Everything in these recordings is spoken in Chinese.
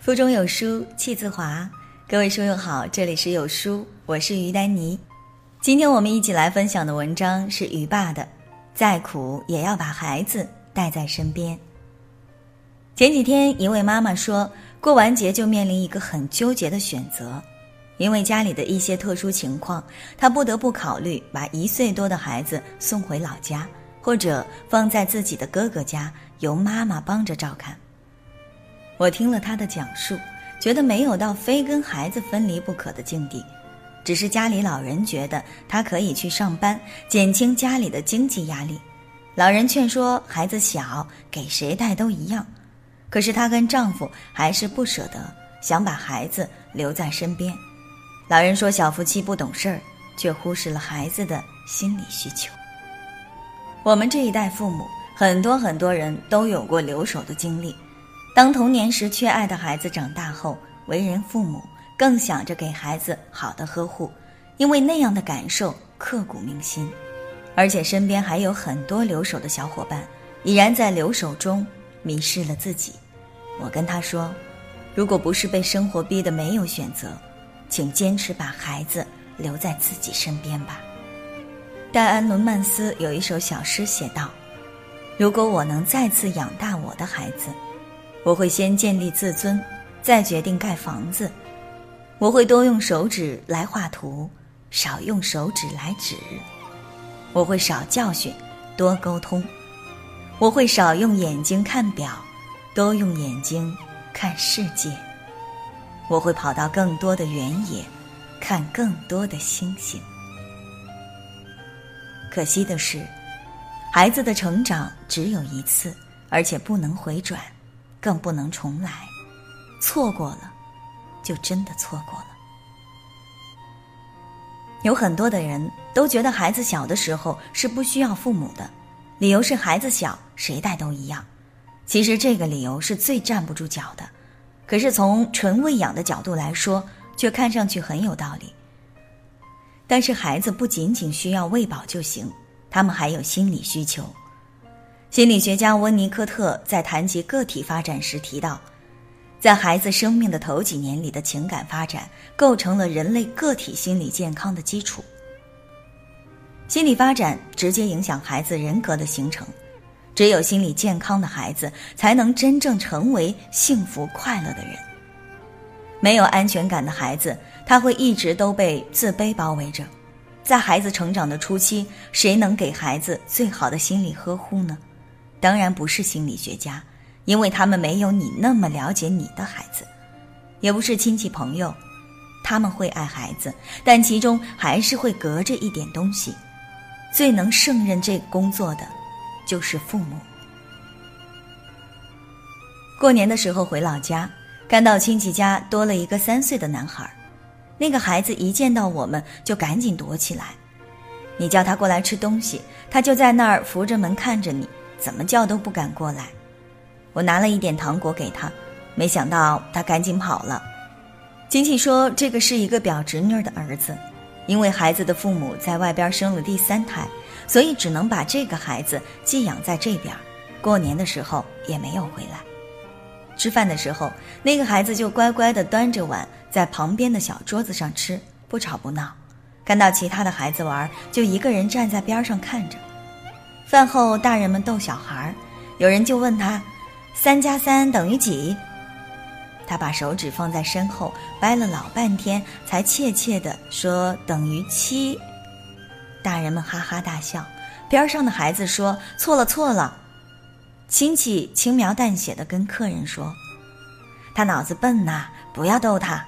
腹中有书气自华，各位书友好，这里是有书，我是于丹妮。今天我们一起来分享的文章是于爸的，再苦也要把孩子带在身边。前几天，一位妈妈说过完节就面临一个很纠结的选择，因为家里的一些特殊情况，她不得不考虑把一岁多的孩子送回老家，或者放在自己的哥哥家，由妈妈帮着照看。我听了他的讲述，觉得没有到非跟孩子分离不可的境地，只是家里老人觉得他可以去上班，减轻家里的经济压力。老人劝说孩子小，给谁带都一样，可是她跟丈夫还是不舍得，想把孩子留在身边。老人说小夫妻不懂事儿，却忽视了孩子的心理需求。我们这一代父母，很多很多人都有过留守的经历。当童年时缺爱的孩子长大后，为人父母更想着给孩子好的呵护，因为那样的感受刻骨铭心。而且身边还有很多留守的小伙伴，已然在留守中迷失了自己。我跟他说：“如果不是被生活逼得没有选择，请坚持把孩子留在自己身边吧。”戴安·伦曼斯有一首小诗写道：“如果我能再次养大我的孩子。”我会先建立自尊，再决定盖房子。我会多用手指来画图，少用手指来指。我会少教训，多沟通。我会少用眼睛看表，多用眼睛看世界。我会跑到更多的原野，看更多的星星。可惜的是，孩子的成长只有一次，而且不能回转。更不能重来，错过了，就真的错过了。有很多的人都觉得孩子小的时候是不需要父母的，理由是孩子小，谁带都一样。其实这个理由是最站不住脚的，可是从纯喂养的角度来说，却看上去很有道理。但是孩子不仅仅需要喂饱就行，他们还有心理需求。心理学家温尼科特在谈及个体发展时提到，在孩子生命的头几年里的情感发展，构成了人类个体心理健康的基础。心理发展直接影响孩子人格的形成，只有心理健康的孩子，才能真正成为幸福快乐的人。没有安全感的孩子，他会一直都被自卑包围着。在孩子成长的初期，谁能给孩子最好的心理呵护呢？当然不是心理学家，因为他们没有你那么了解你的孩子；也不是亲戚朋友，他们会爱孩子，但其中还是会隔着一点东西。最能胜任这工作的，就是父母。过年的时候回老家，看到亲戚家多了一个三岁的男孩，那个孩子一见到我们就赶紧躲起来。你叫他过来吃东西，他就在那儿扶着门看着你。怎么叫都不敢过来，我拿了一点糖果给他，没想到他赶紧跑了。亲戚说这个是一个表侄女的儿子，因为孩子的父母在外边生了第三胎，所以只能把这个孩子寄养在这边。过年的时候也没有回来。吃饭的时候，那个孩子就乖乖地端着碗在旁边的小桌子上吃，不吵不闹。看到其他的孩子玩，就一个人站在边上看着。饭后，大人们逗小孩儿有人就问他：“三加三等于几？”他把手指放在身后，掰了老半天，才怯怯地说：“等于七。”大人们哈哈大笑，边上的孩子说：“错了，错了。”亲戚轻描淡写的跟客人说：“他脑子笨呐，不要逗他。”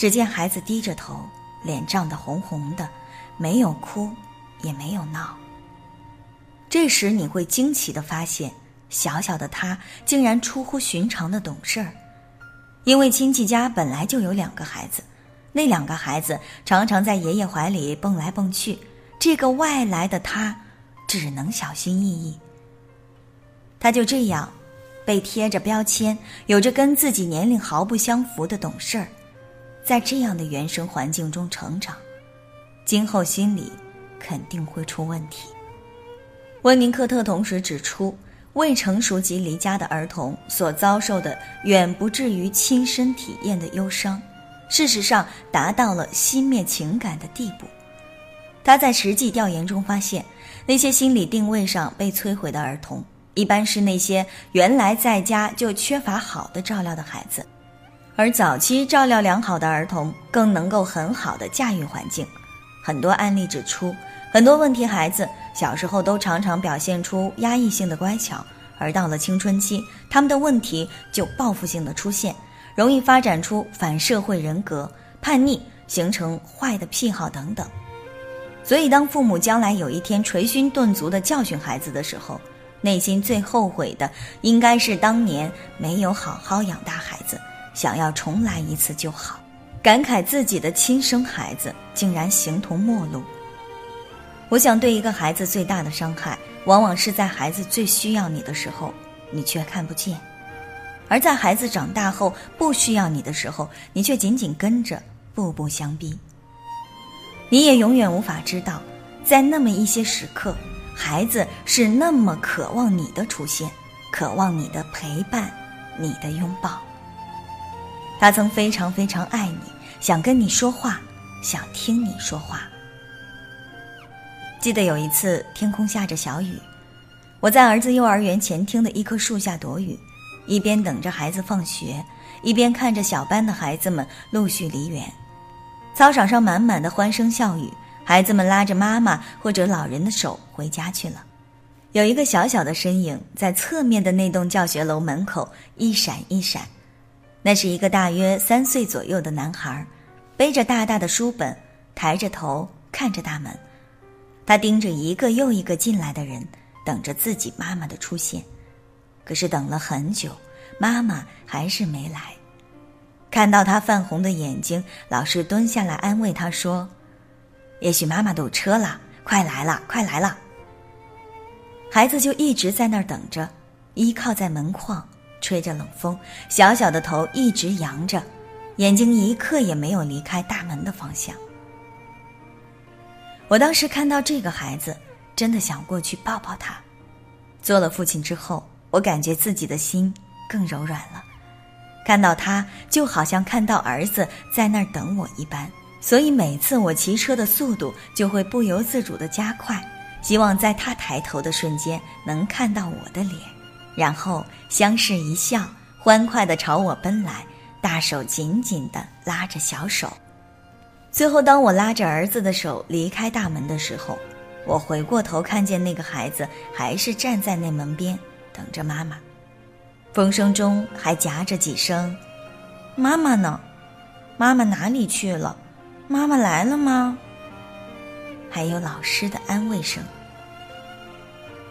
只见孩子低着头，脸涨得红红的，没有哭，也没有闹。这时你会惊奇的发现，小小的他竟然出乎寻常的懂事儿，因为亲戚家本来就有两个孩子，那两个孩子常常在爷爷怀里蹦来蹦去，这个外来的他只能小心翼翼。他就这样，被贴着标签，有着跟自己年龄毫不相符的懂事儿，在这样的原生环境中成长，今后心里肯定会出问题。温尼科特同时指出，未成熟及离家的儿童所遭受的远不至于亲身体验的忧伤，事实上达到了熄灭情感的地步。他在实际调研中发现，那些心理定位上被摧毁的儿童，一般是那些原来在家就缺乏好的照料的孩子，而早期照料良好的儿童更能够很好的驾驭环境。很多案例指出，很多问题孩子小时候都常常表现出压抑性的乖巧，而到了青春期，他们的问题就报复性的出现，容易发展出反社会人格、叛逆，形成坏的癖好等等。所以，当父母将来有一天捶胸顿足地教训孩子的时候，内心最后悔的应该是当年没有好好养大孩子，想要重来一次就好，感慨自己的亲生孩子竟然形同陌路。我想，对一个孩子最大的伤害，往往是在孩子最需要你的时候，你却看不见；而在孩子长大后不需要你的时候，你却紧紧跟着，步步相逼。你也永远无法知道，在那么一些时刻，孩子是那么渴望你的出现，渴望你的陪伴，你的拥抱。他曾非常非常爱你，想跟你说话，想听你说话。记得有一次，天空下着小雨，我在儿子幼儿园前厅的一棵树下躲雨，一边等着孩子放学，一边看着小班的孩子们陆续离园。操场上满满的欢声笑语，孩子们拉着妈妈或者老人的手回家去了。有一个小小的身影在侧面的那栋教学楼门口一闪一闪，那是一个大约三岁左右的男孩，背着大大的书本，抬着头看着大门。他盯着一个又一个进来的人，等着自己妈妈的出现。可是等了很久，妈妈还是没来。看到他泛红的眼睛，老师蹲下来安慰他说：“也许妈妈堵车了，快来了，快来了。”孩子就一直在那儿等着，依靠在门框，吹着冷风，小小的头一直扬着，眼睛一刻也没有离开大门的方向。我当时看到这个孩子，真的想过去抱抱他。做了父亲之后，我感觉自己的心更柔软了。看到他，就好像看到儿子在那儿等我一般，所以每次我骑车的速度就会不由自主的加快，希望在他抬头的瞬间能看到我的脸，然后相视一笑，欢快的朝我奔来，大手紧紧的拉着小手。最后，当我拉着儿子的手离开大门的时候，我回过头看见那个孩子还是站在那门边，等着妈妈。风声中还夹着几声：“妈妈呢？妈妈哪里去了？妈妈来了吗？”还有老师的安慰声。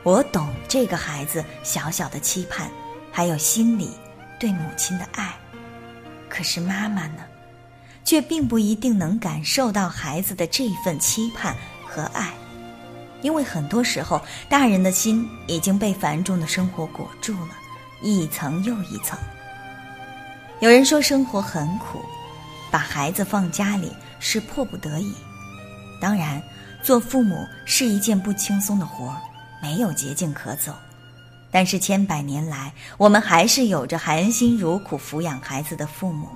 我懂这个孩子小小的期盼，还有心里对母亲的爱。可是妈妈呢，却并不一定能感受到孩子的这份期盼和爱，因为很多时候，大人的心已经被繁重的生活裹住了。一层又一层。有人说生活很苦，把孩子放家里是迫不得已。当然，做父母是一件不轻松的活，没有捷径可走。但是千百年来，我们还是有着含辛茹苦抚养孩子的父母，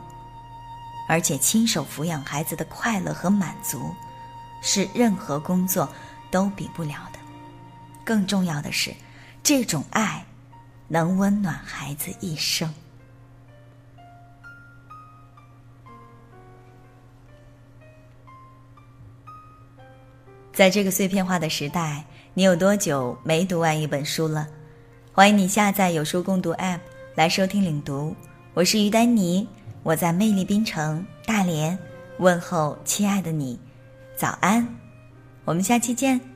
而且亲手抚养孩子的快乐和满足，是任何工作都比不了的。更重要的是，这种爱。能温暖孩子一生。在这个碎片化的时代，你有多久没读完一本书了？欢迎你下载有书共读 App 来收听领读。我是于丹妮，我在魅力滨城大连问候亲爱的你，早安，我们下期见。